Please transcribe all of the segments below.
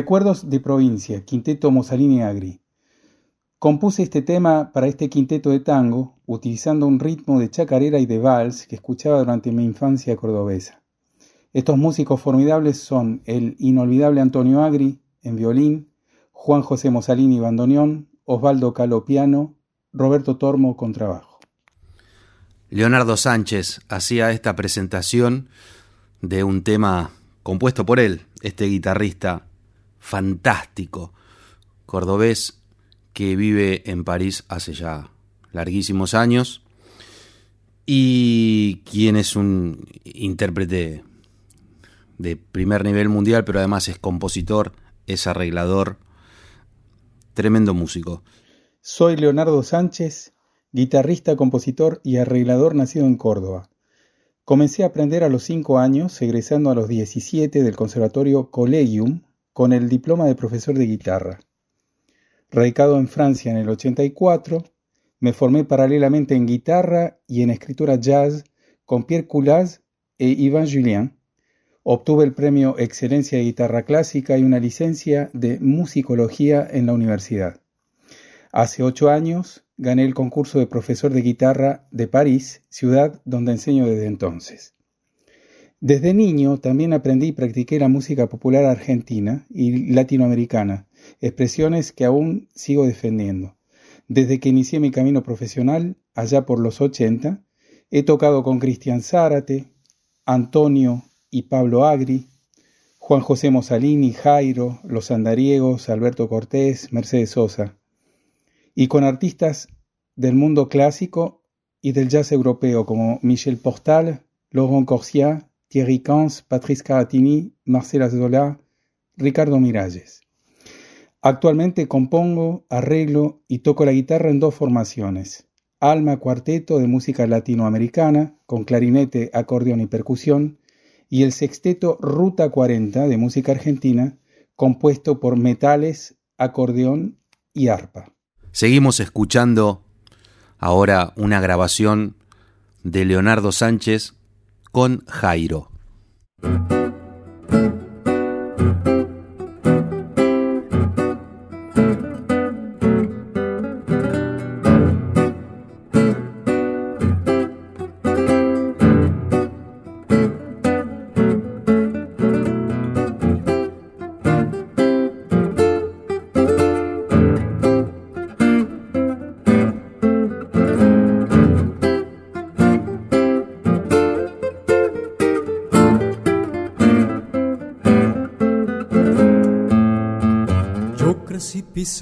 Recuerdos de provincia, Quinteto Mussolini Agri. Compuse este tema para este quinteto de tango utilizando un ritmo de chacarera y de vals que escuchaba durante mi infancia cordobesa. Estos músicos formidables son el inolvidable Antonio Agri en violín, Juan José Mosalini bandoneón, Osvaldo Calo piano, Roberto Tormo contrabajo. Leonardo Sánchez hacía esta presentación de un tema compuesto por él, este guitarrista fantástico, cordobés que vive en París hace ya larguísimos años y quien es un intérprete de primer nivel mundial, pero además es compositor, es arreglador, tremendo músico. Soy Leonardo Sánchez, guitarrista, compositor y arreglador nacido en Córdoba. Comencé a aprender a los 5 años, egresando a los 17 del Conservatorio Collegium con el diploma de profesor de guitarra. Radicado en Francia en el 84, me formé paralelamente en guitarra y en escritura jazz con Pierre Coulaz e Ivan Julien. Obtuve el premio Excelencia de Guitarra Clásica y una licencia de musicología en la universidad. Hace ocho años gané el concurso de profesor de guitarra de París, ciudad donde enseño desde entonces. Desde niño también aprendí y practiqué la música popular argentina y latinoamericana, expresiones que aún sigo defendiendo. Desde que inicié mi camino profesional, allá por los 80, he tocado con Cristian Zárate, Antonio y Pablo Agri, Juan José Mosalini, Jairo, Los Andariegos, Alberto Cortés, Mercedes Sosa, y con artistas del mundo clásico y del jazz europeo como Michel Portal, Laurent Corsia, Thierry Cans, Patrice Caratini, Marcela Zola, Ricardo Miralles. Actualmente compongo, arreglo y toco la guitarra en dos formaciones. Alma Cuarteto de música latinoamericana, con clarinete, acordeón y percusión, y el sexteto Ruta 40 de música argentina, compuesto por metales, acordeón y arpa. Seguimos escuchando ahora una grabación de Leonardo Sánchez con Jairo.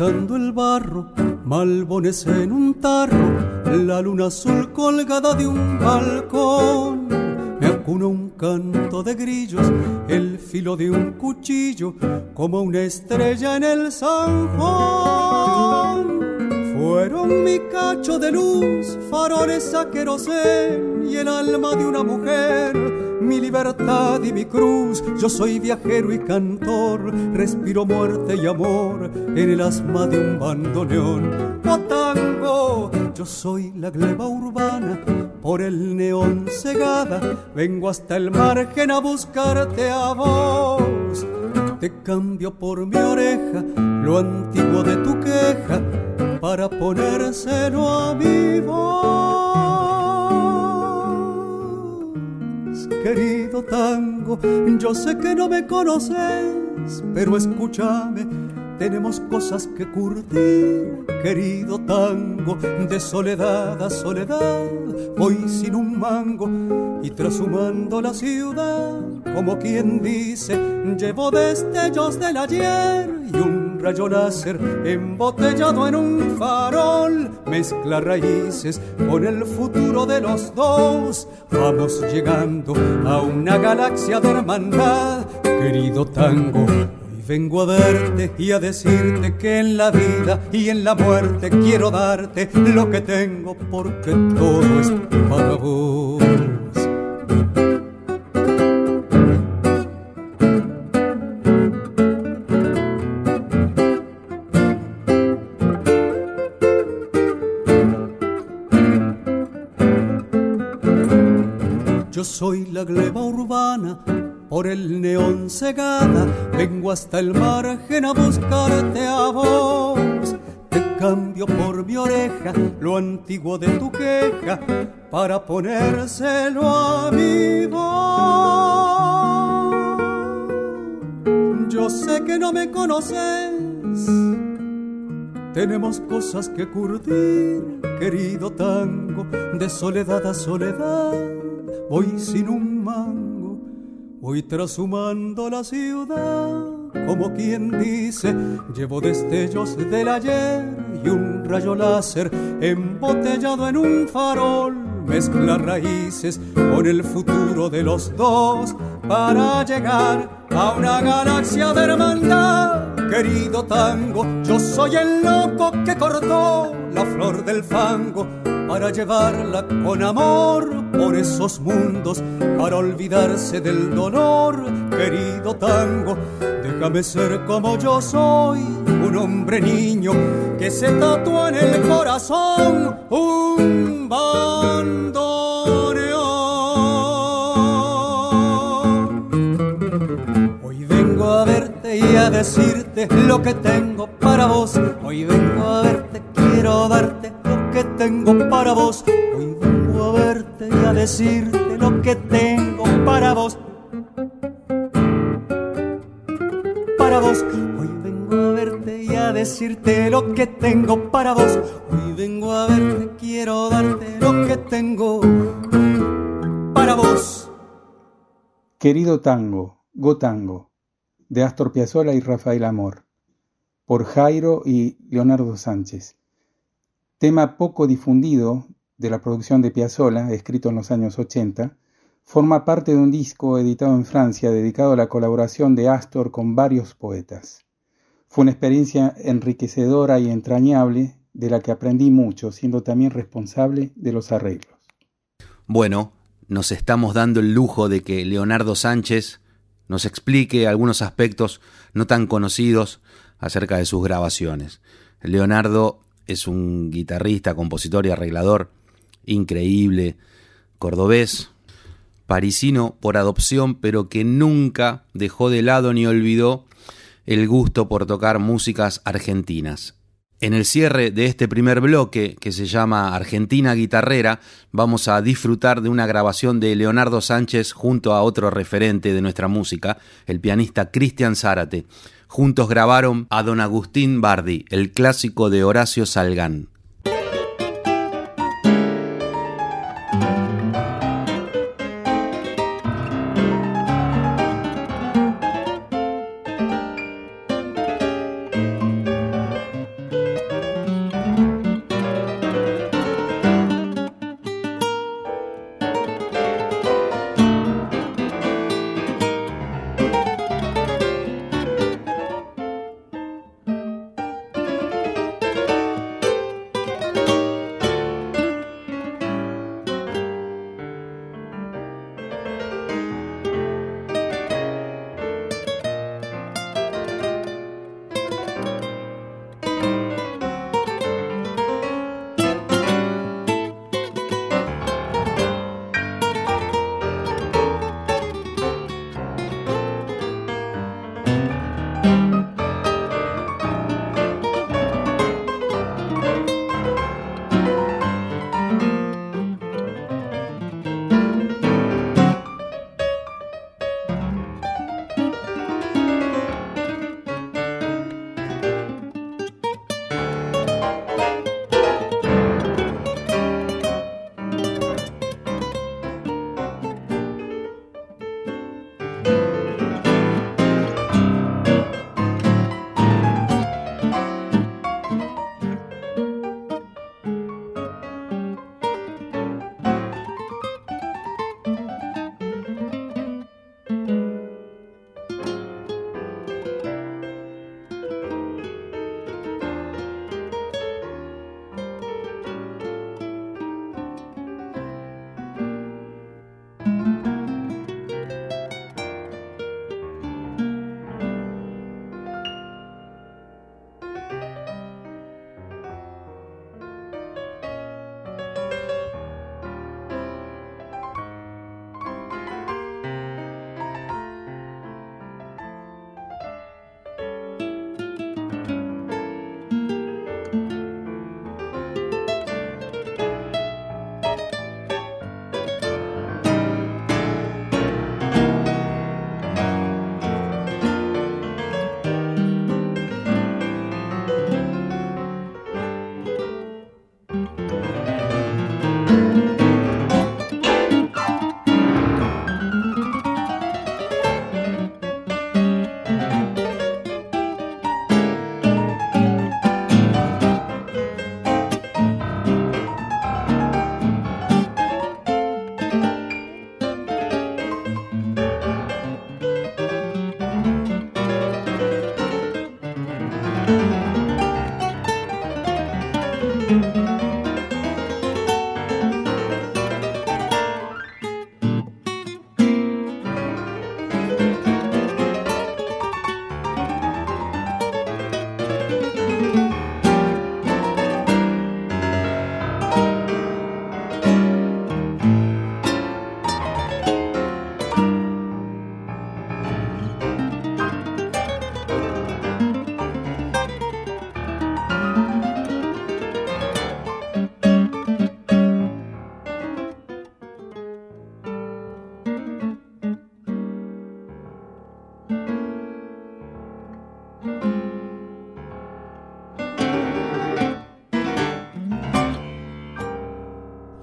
El barro, malbones en un tarro, la luna azul colgada de un balcón. Me acuna un canto de grillos, el filo de un cuchillo, como una estrella en el zanjón. Fueron mi cacho de luz, faroles a querosén y el alma de una mujer mi libertad y mi cruz. Yo soy viajero y cantor, respiro muerte y amor en el asma de un bandoneón. Oh tango, yo soy la gleba urbana, por el neón cegada, vengo hasta el margen a buscarte a vos. Te cambio por mi oreja lo antiguo de tu queja para ponérselo a mi voz. Querido tango. Yo sé que no me conoces, pero escúchame, tenemos cosas que curtir, querido tango. De soledad a soledad, voy sin un mango y trashumando la ciudad, como quien dice, llevo destellos del ayer y un rayo láser embotellado en un farol mezcla raíces con el futuro de los dos. Vamos llegando a una galaxia de hermandad, querido tango. Hoy vengo a verte y a decirte que en la vida y en la muerte quiero darte lo que tengo porque todo es para vos. Soy la gleba urbana, por el neón cegada, vengo hasta el margen a buscarte a vos. Te cambio por mi oreja lo antiguo de tu queja para ponérselo a mi voz. Yo sé que no me conoces, tenemos cosas que curtir, querido tango, de soledad a soledad, voy sin un mango Voy trashumando la ciudad, como quien dice, llevo destellos del ayer y un rayo láser embotellado en un farol. Mezcla raíces con el futuro de los dos para llegar a una galaxia de hermandad. Querido tango, yo soy el loco que cortó la flor del fango para llevarla con amor por esos mundos, para olvidarse del dolor, querido tango. Déjame ser como yo soy, un hombre niño que se tatúa en el corazón un bandoneón. Decirte lo que tengo para vos. Hoy vengo a verte, quiero darte que tengo para vos. Hoy vengo a verte y a decirte lo que tengo para vos. Para vos, hoy vengo a verte y a decirte lo que tengo para vos. Hoy vengo a verte, quiero darte lo que tengo para vos. Querido tango, Gotango, de Astor Piazzolla y Rafael Amor, por Jairo y Leonardo Sánchez tema poco difundido de la producción de Piazzolla, escrito en los años 80, forma parte de un disco editado en Francia dedicado a la colaboración de Astor con varios poetas. Fue una experiencia enriquecedora y entrañable de la que aprendí mucho, siendo también responsable de los arreglos. Bueno, nos estamos dando el lujo de que Leonardo Sánchez nos explique algunos aspectos no tan conocidos acerca de sus grabaciones. Leonardo es un guitarrista, compositor y arreglador increíble, cordobés, parisino por adopción, pero que nunca dejó de lado ni olvidó el gusto por tocar músicas argentinas. En el cierre de este primer bloque, que se llama Argentina Guitarrera, vamos a disfrutar de una grabación de Leonardo Sánchez junto a otro referente de nuestra música, el pianista Cristian Zárate. Juntos grabaron a Don Agustín Bardi, el clásico de Horacio Salgán.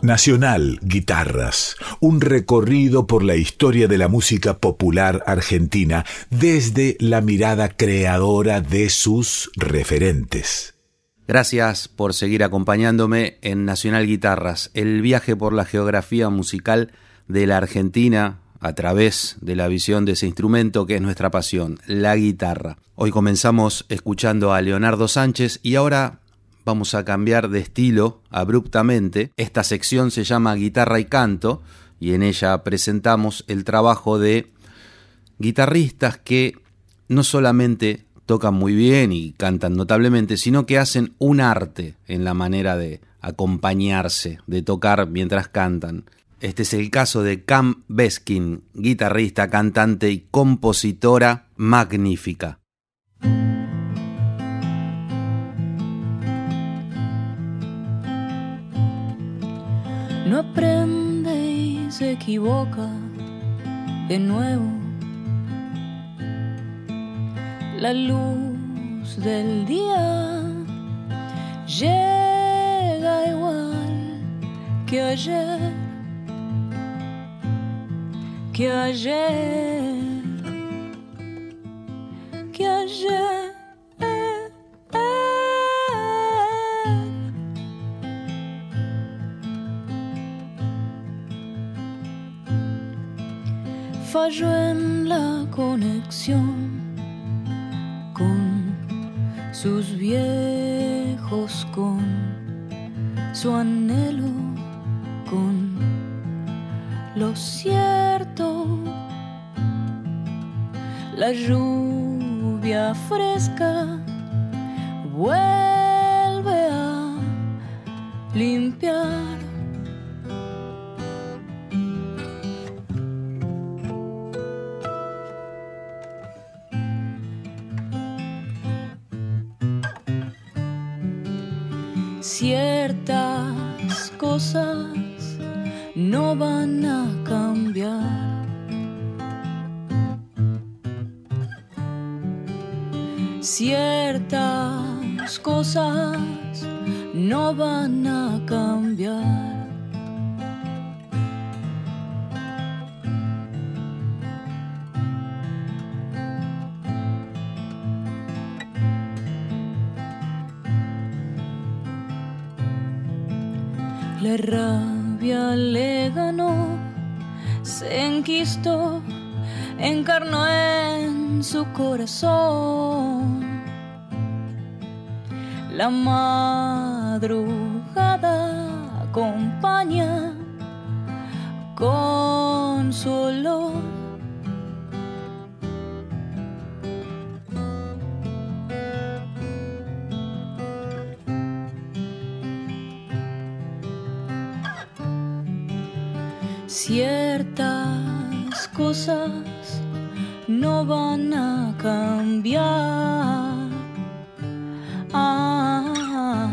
Nacional Guitarras, un recorrido por la historia de la música popular argentina desde la mirada creadora de sus referentes. Gracias por seguir acompañándome en Nacional Guitarras, el viaje por la geografía musical de la Argentina a través de la visión de ese instrumento que es nuestra pasión, la guitarra. Hoy comenzamos escuchando a Leonardo Sánchez y ahora vamos a cambiar de estilo abruptamente. Esta sección se llama Guitarra y Canto y en ella presentamos el trabajo de guitarristas que no solamente tocan muy bien y cantan notablemente, sino que hacen un arte en la manera de acompañarse, de tocar mientras cantan. Este es el caso de Cam Beskin, guitarrista, cantante y compositora magnífica. No aprende y se equivoca de nuevo. La luz del día llega igual que ayer que ayer, que ayer. En la conexión con sus viejos, con su anhelo, con lo cierto. La lluvia fresca encarnó en su corazón. La madrugada acompaña con su olor ciertas cosas no van a cambiar. Ah.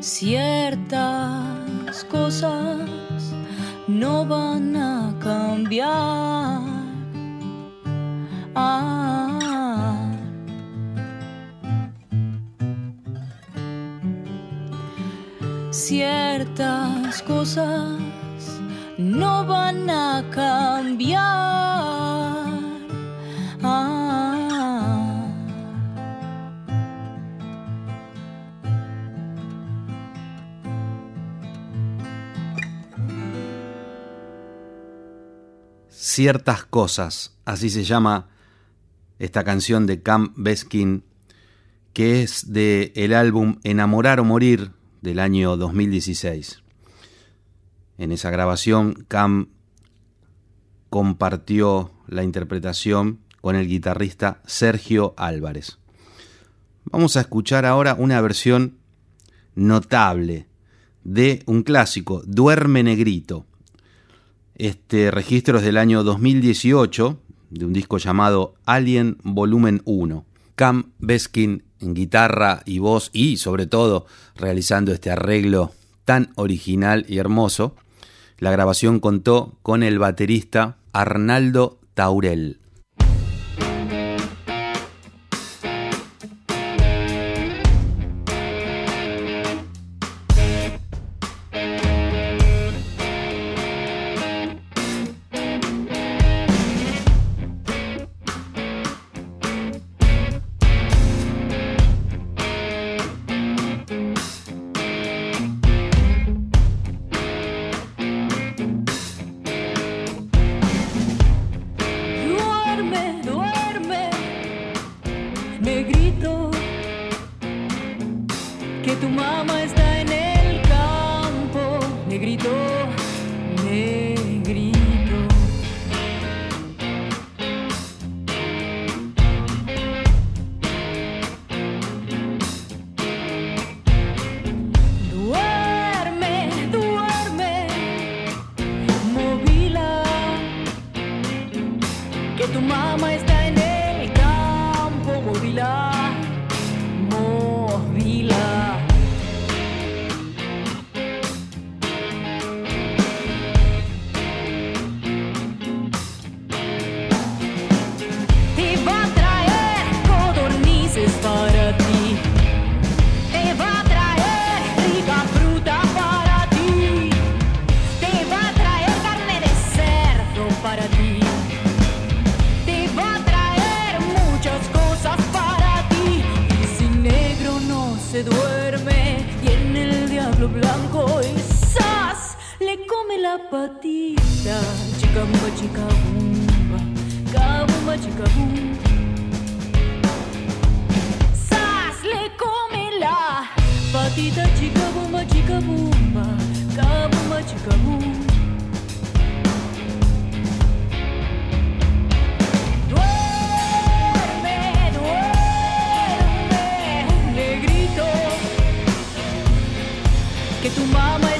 Ciertas cosas no van a cambiar. Ciertas cosas no van a cambiar. Ah. Ciertas cosas, así se llama esta canción de Cam Beskin, que es de el álbum Enamorar o Morir del año 2016. En esa grabación, Cam compartió la interpretación con el guitarrista Sergio Álvarez. Vamos a escuchar ahora una versión notable de un clásico, Duerme Negrito. Este registro es del año 2018, de un disco llamado Alien Volumen 1. Cam Beskin en guitarra y voz y sobre todo realizando este arreglo tan original y hermoso. La grabación contó con el baterista Arnaldo Taurel. se duerme y en el diablo blanco y ¡zas! le come la patita. Chicamba, chicabumba, cabumba, chicabumba. ¡Zas! le come la patita, chicabumba, chicabumba, cabumba, chicabumba. Que tu mamá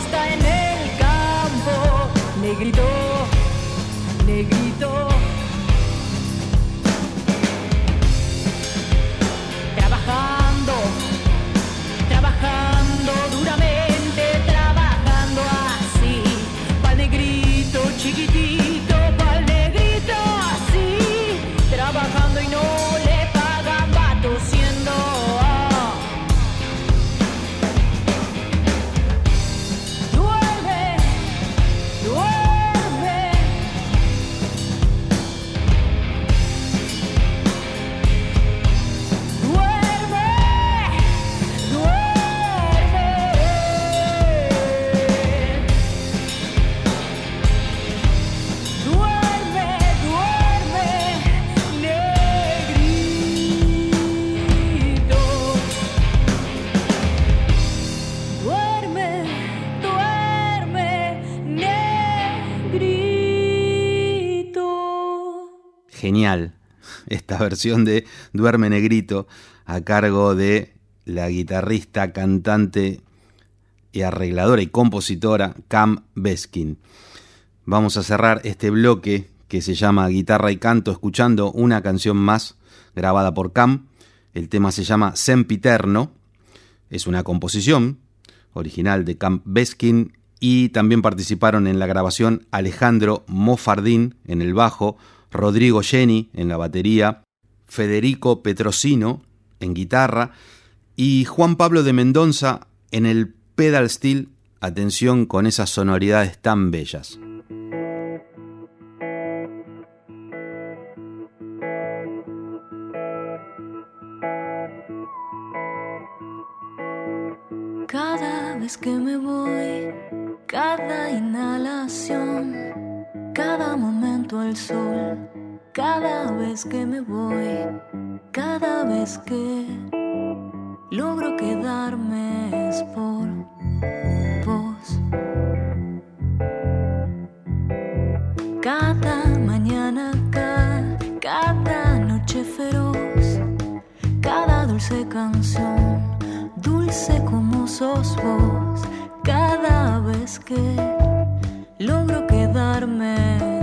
Esta versión de Duerme Negrito a cargo de la guitarrista, cantante y arregladora y compositora Cam Beskin. Vamos a cerrar este bloque que se llama Guitarra y Canto escuchando una canción más grabada por Cam. El tema se llama Sempiterno. Es una composición original de Cam Beskin y también participaron en la grabación Alejandro Mofardín en el bajo, Rodrigo Jenny en la batería, Federico Petrosino en guitarra y Juan Pablo de Mendoza en el pedal steel. Atención con esas sonoridades tan bellas. Cada vez que me voy, cada inhalación, cada momento al sol, cada vez que me voy, cada vez que logro quedarme es por vos. Cada mañana acá, cada noche feroz, cada dulce canción, dulce como sos vos, cada vez que logro quedarme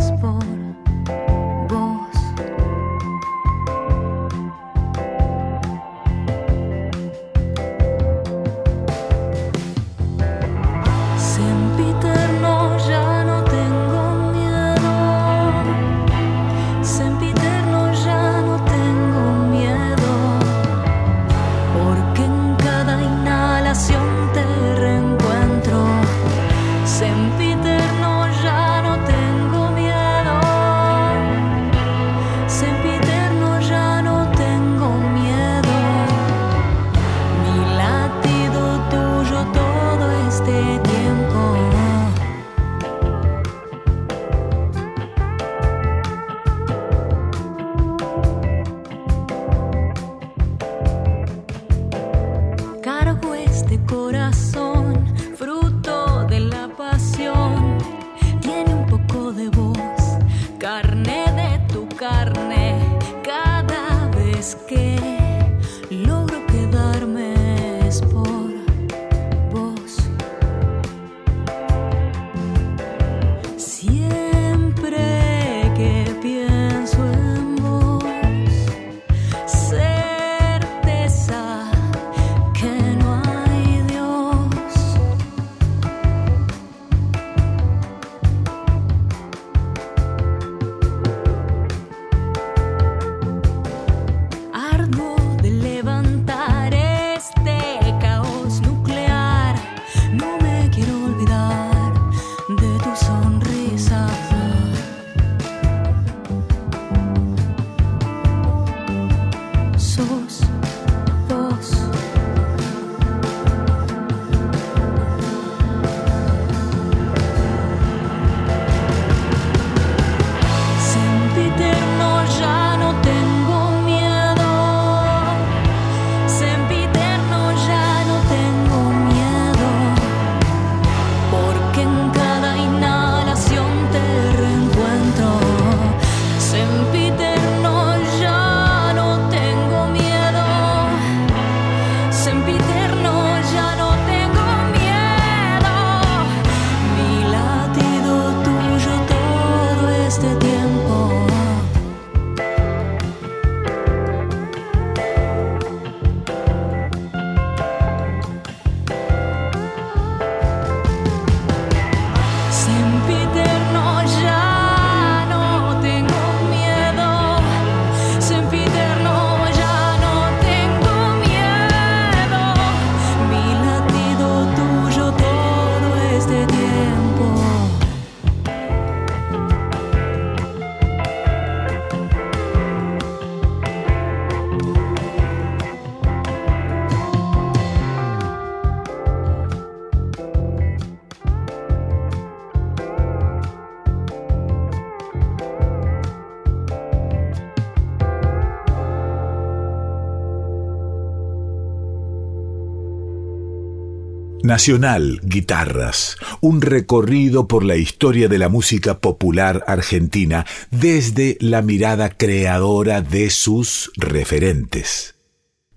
Nacional Guitarras, un recorrido por la historia de la música popular argentina desde la mirada creadora de sus referentes.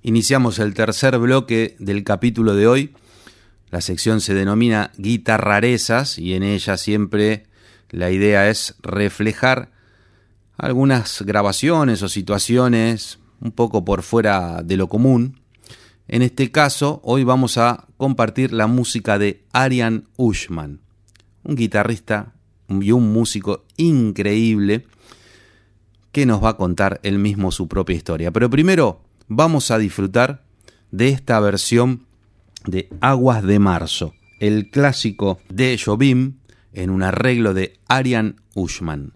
Iniciamos el tercer bloque del capítulo de hoy. La sección se denomina Guitarrarezas y en ella siempre la idea es reflejar algunas grabaciones o situaciones un poco por fuera de lo común en este caso, hoy vamos a compartir la música de Arian Ushman, un guitarrista y un músico increíble que nos va a contar él mismo su propia historia. Pero primero vamos a disfrutar de esta versión de Aguas de Marzo, el clásico de Jobim en un arreglo de Arian Ushman.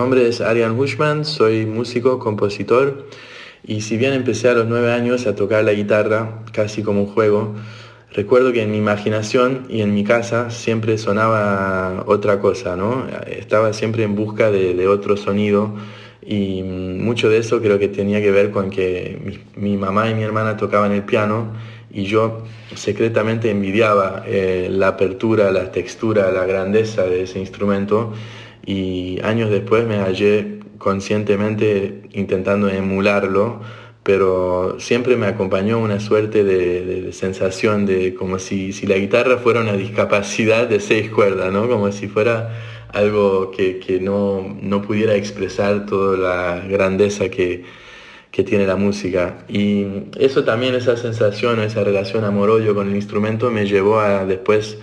Nombre es Arian Hushman, soy músico, compositor y si bien empecé a los nueve años a tocar la guitarra casi como un juego, recuerdo que en mi imaginación y en mi casa siempre sonaba otra cosa, ¿no? Estaba siempre en busca de, otro sonido y mucho de eso creo que tenía que ver con que mi, mamá y mi hermana tocaban el piano y yo secretamente envidiaba eh, la apertura, la textura, la grandeza de ese instrumento y años después me hallé conscientemente intentando emularlo, pero siempre me acompañó una suerte de, sensación de como si, si, la guitarra fuera una discapacidad de seis cuerdas, ¿no? como si fuera algo que, no, no, pudiera expresar toda la grandeza que, que tiene la música. Y eso también, esa sensación, esa relación amor-odio con el instrumento me llevó a después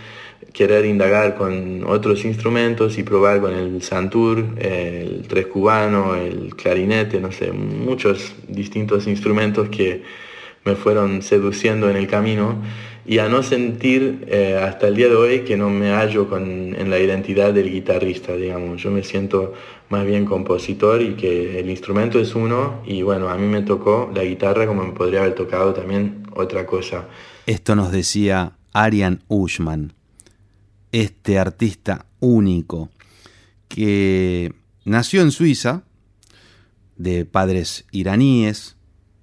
querer indagar con otros instrumentos y probar con el santur, el tres cubano, el clarinete, no sé, muchos distintos instrumentos que me fueron seduciendo en el camino y a no sentir eh, hasta el día de hoy que no me hallo con, en la identidad del guitarrista, digamos. Yo me siento más bien compositor y que el instrumento es uno y bueno, a mí me tocó la guitarra como me podría haber tocado también otra cosa. Esto nos decía Arian Ushman, este artista único que nació en Suiza, de padres iraníes,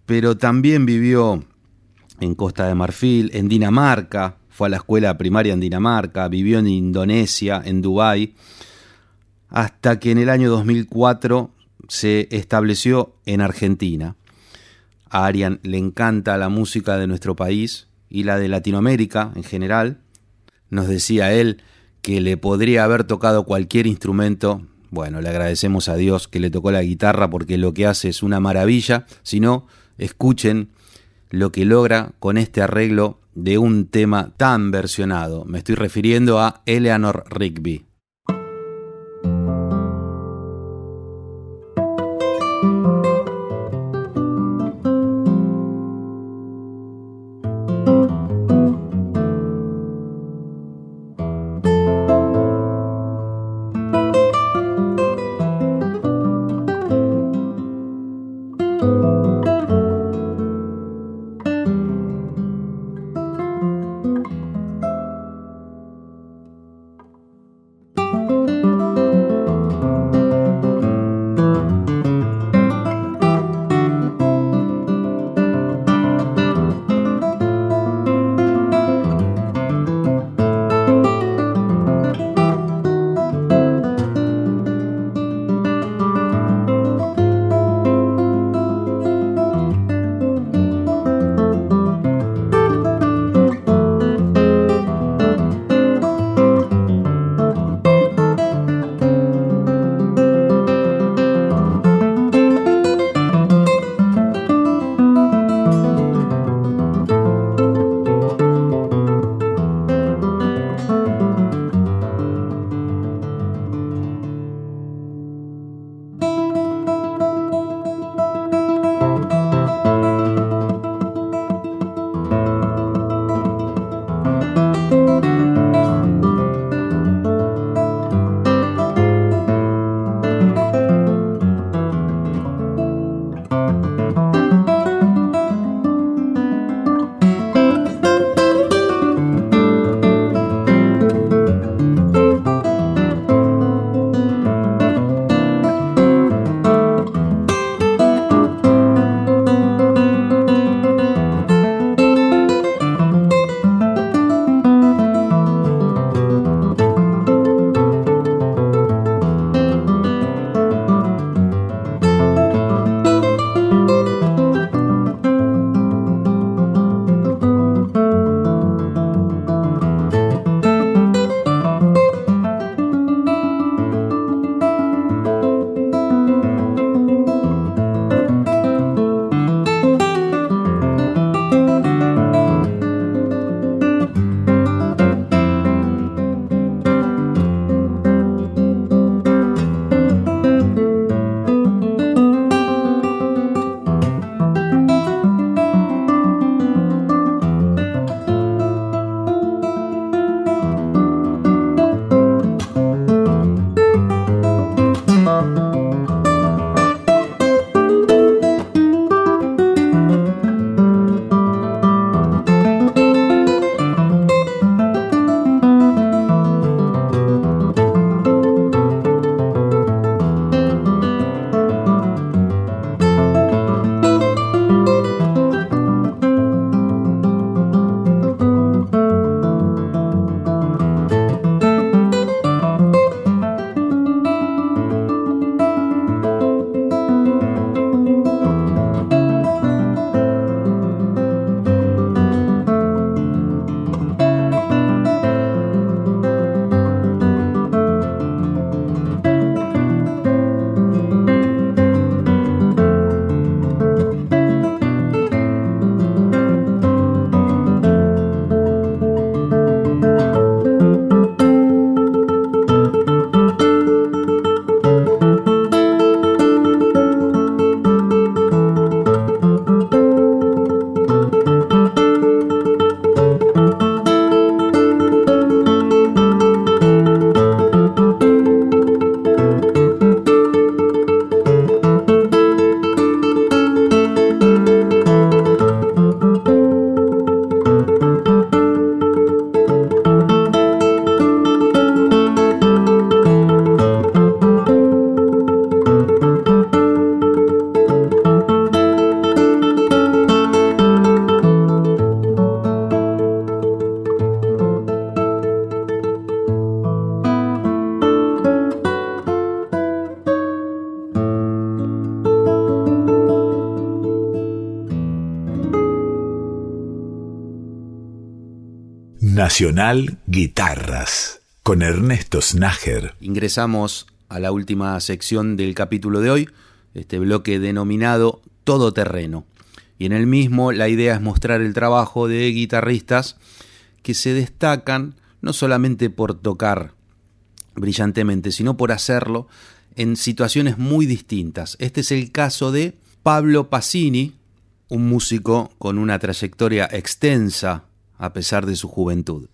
pero también vivió en Costa de Marfil, en Dinamarca, fue a la escuela primaria en Dinamarca, vivió en Indonesia, en Dubái, hasta que en el año 2004 se estableció en Argentina. A Arian le encanta la música de nuestro país y la de Latinoamérica en general, nos decía él que le podría haber tocado cualquier instrumento. Bueno, le agradecemos a Dios que le tocó la guitarra porque lo que hace es una maravilla. Si no, escuchen lo que logra con este arreglo de un tema tan versionado. Me estoy refiriendo a Eleanor Rigby. Nacional Guitarras con Ernesto Snager. Ingresamos a la última sección del capítulo de hoy, este bloque denominado Todoterreno. Y en el mismo la idea es mostrar el trabajo de guitarristas que se destacan no solamente por tocar brillantemente, sino por hacerlo en situaciones muy distintas. Este es el caso de Pablo Passini, un músico con una trayectoria extensa a pesar de su juventud.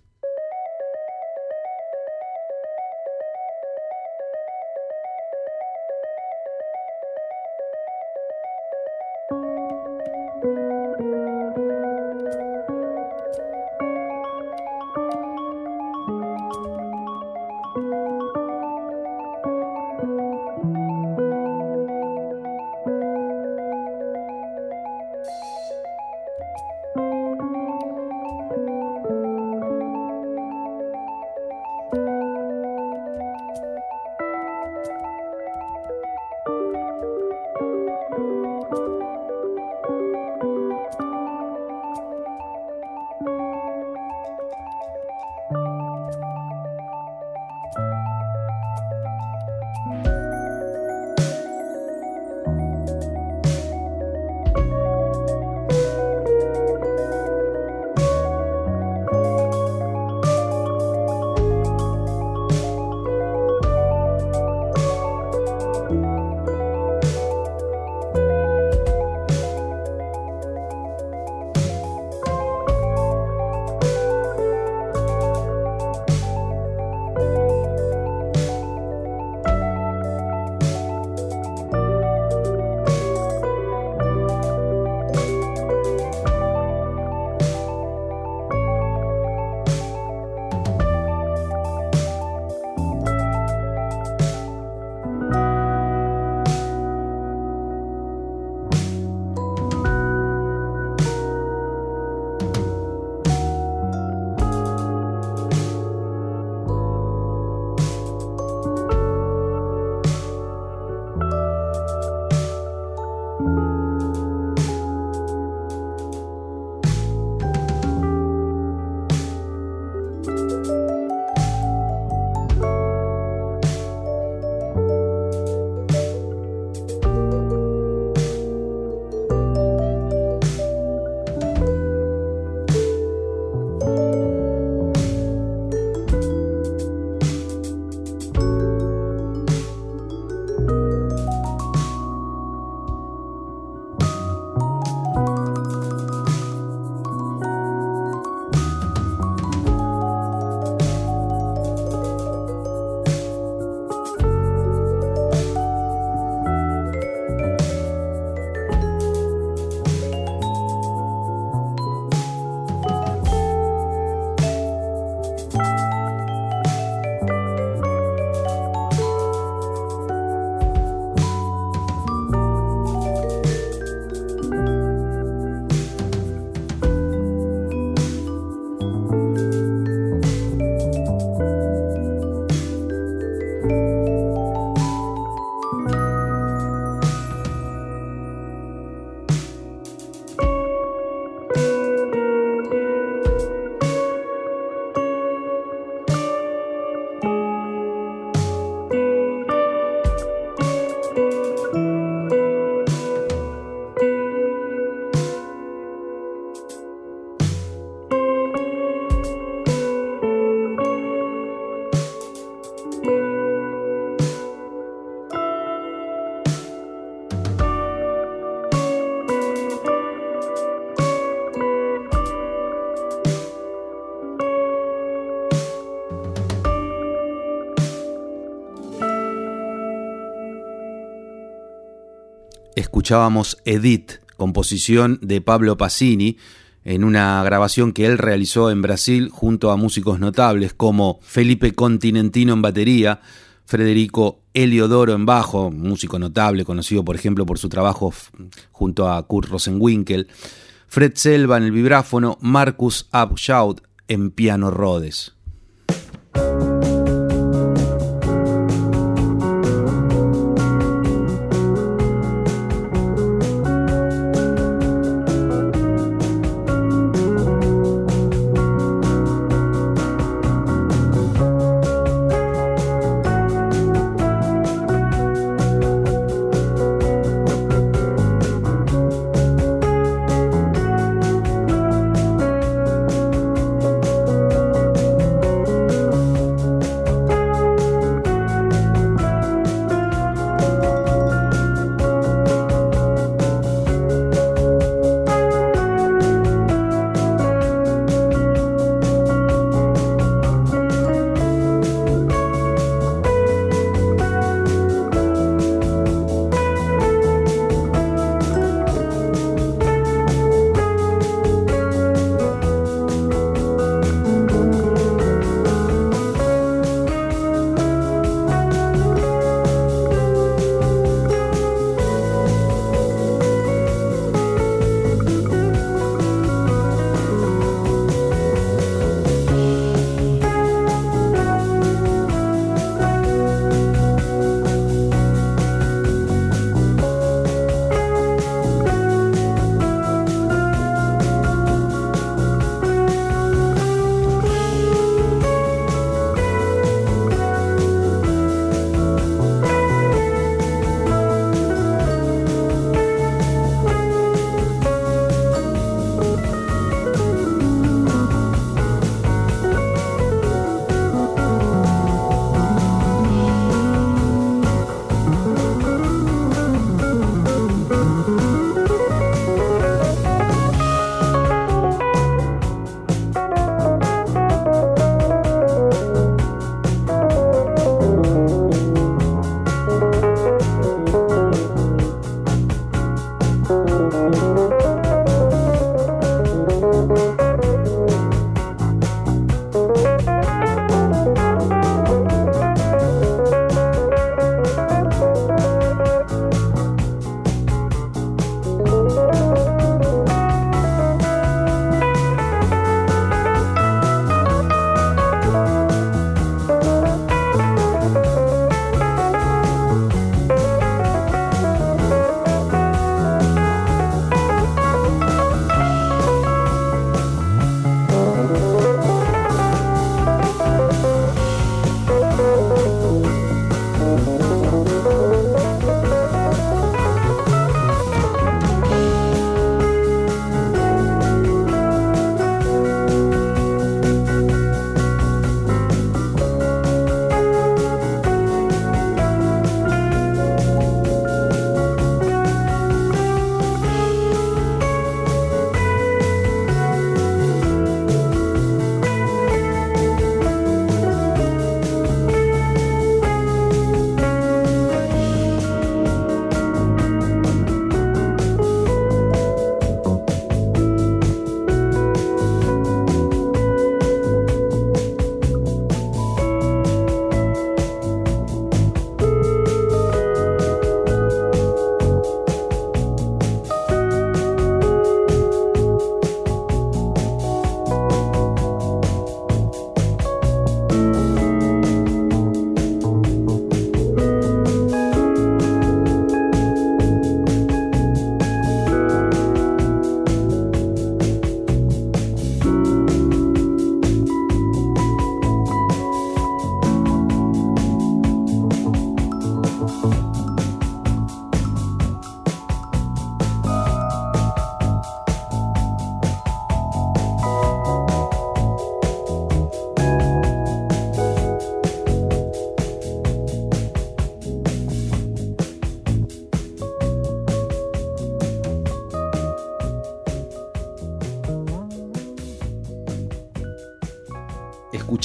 Escuchábamos Edith, composición de Pablo Passini, en una grabación que él realizó en Brasil junto a músicos notables como Felipe Continentino en batería, Federico Eliodoro en bajo, músico notable conocido por ejemplo por su trabajo junto a Kurt Rosenwinkel, Fred Selva en el vibráfono, Marcus Abschaut en piano Rhodes.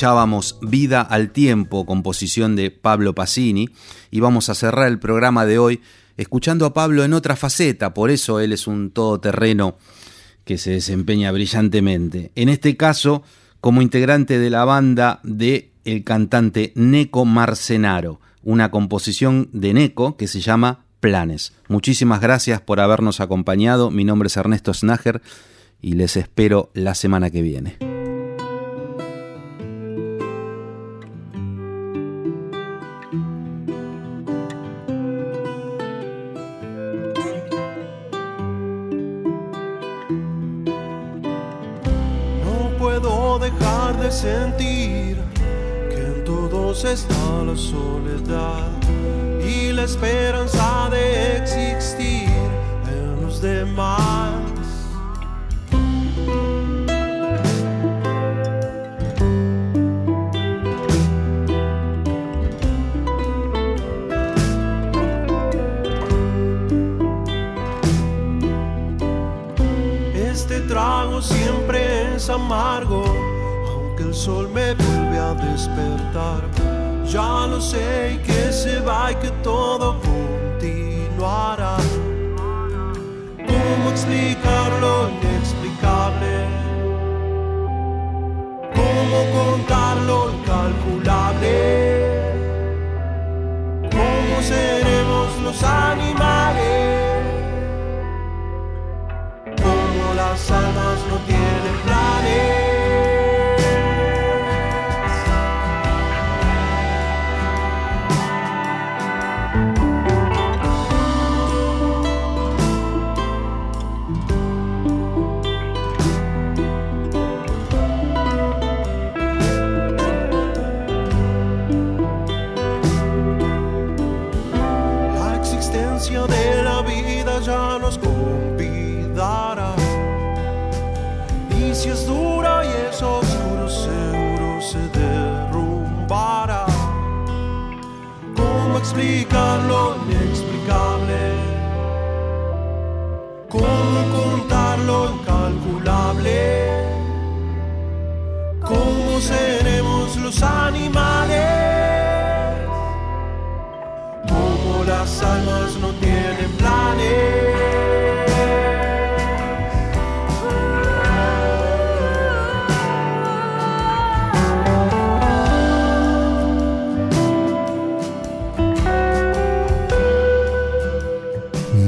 Escuchábamos Vida al Tiempo, composición de Pablo Pacini, y vamos a cerrar el programa de hoy escuchando a Pablo en otra faceta, por eso él es un todoterreno que se desempeña brillantemente. En este caso, como integrante de la banda de el cantante Neco Marcenaro, una composición de Neco que se llama Planes. Muchísimas gracias por habernos acompañado. Mi nombre es Ernesto Snager y les espero la semana que viene. Todos está la soledad y la esperanza de existir en los demás. Este trago siempre es amargo sol me vuelve a despertar. Ya lo sé que se va y que todo continuará. ¿Cómo explicar lo inexplicable?